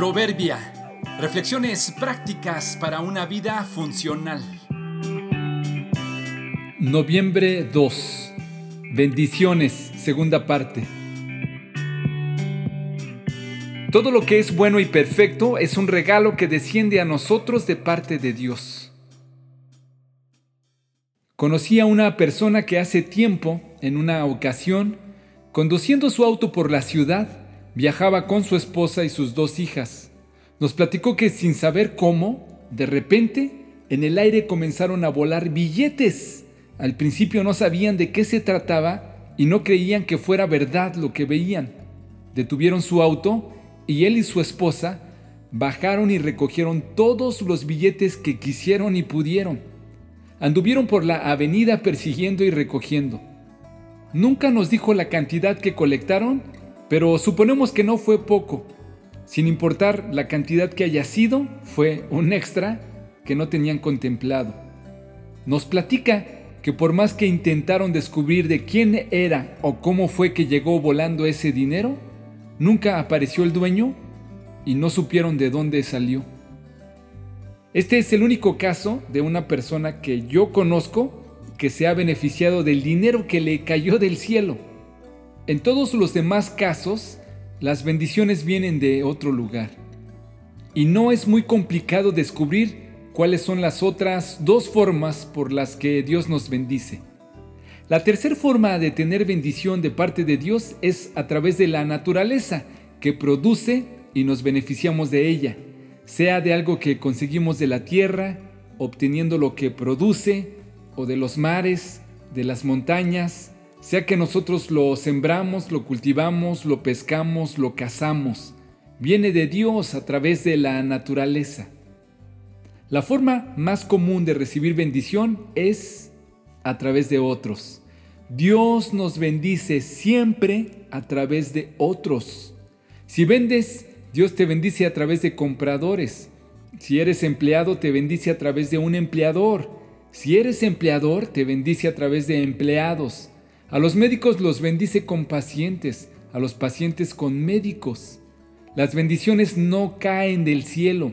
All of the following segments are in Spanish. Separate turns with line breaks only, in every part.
Proverbia. Reflexiones prácticas para una vida funcional.
Noviembre 2. Bendiciones, segunda parte. Todo lo que es bueno y perfecto es un regalo que desciende a nosotros de parte de Dios. Conocí a una persona que hace tiempo, en una ocasión, conduciendo su auto por la ciudad, Viajaba con su esposa y sus dos hijas. Nos platicó que sin saber cómo, de repente, en el aire comenzaron a volar billetes. Al principio no sabían de qué se trataba y no creían que fuera verdad lo que veían. Detuvieron su auto y él y su esposa bajaron y recogieron todos los billetes que quisieron y pudieron. Anduvieron por la avenida persiguiendo y recogiendo. Nunca nos dijo la cantidad que colectaron pero suponemos que no fue poco. Sin importar la cantidad que haya sido, fue un extra que no tenían contemplado. Nos platica que por más que intentaron descubrir de quién era o cómo fue que llegó volando ese dinero, nunca apareció el dueño y no supieron de dónde salió. Este es el único caso de una persona que yo conozco que se ha beneficiado del dinero que le cayó del cielo. En todos los demás casos, las bendiciones vienen de otro lugar. Y no es muy complicado descubrir cuáles son las otras dos formas por las que Dios nos bendice. La tercera forma de tener bendición de parte de Dios es a través de la naturaleza que produce y nos beneficiamos de ella, sea de algo que conseguimos de la tierra, obteniendo lo que produce, o de los mares, de las montañas, sea que nosotros lo sembramos, lo cultivamos, lo pescamos, lo cazamos, viene de Dios a través de la naturaleza. La forma más común de recibir bendición es a través de otros. Dios nos bendice siempre a través de otros. Si vendes, Dios te bendice a través de compradores. Si eres empleado, te bendice a través de un empleador. Si eres empleador, te bendice a través de empleados. A los médicos los bendice con pacientes, a los pacientes con médicos. Las bendiciones no caen del cielo.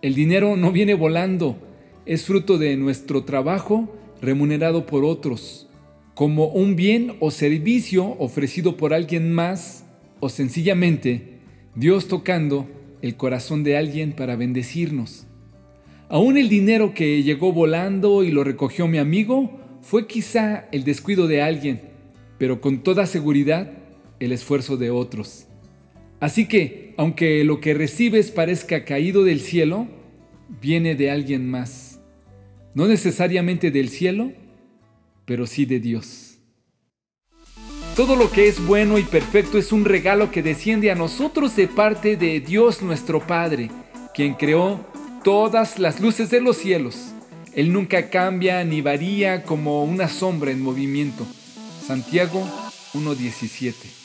El dinero no viene volando, es fruto de nuestro trabajo remunerado por otros, como un bien o servicio ofrecido por alguien más o sencillamente Dios tocando el corazón de alguien para bendecirnos. Aún el dinero que llegó volando y lo recogió mi amigo fue quizá el descuido de alguien, pero con toda seguridad el esfuerzo de otros. Así que, aunque lo que recibes parezca caído del cielo, viene de alguien más. No necesariamente del cielo, pero sí de Dios. Todo lo que es bueno y perfecto es un regalo que desciende a nosotros de parte de Dios nuestro Padre, quien creó todas las luces de los cielos. Él nunca cambia ni varía como una sombra en movimiento. Santiago 1.17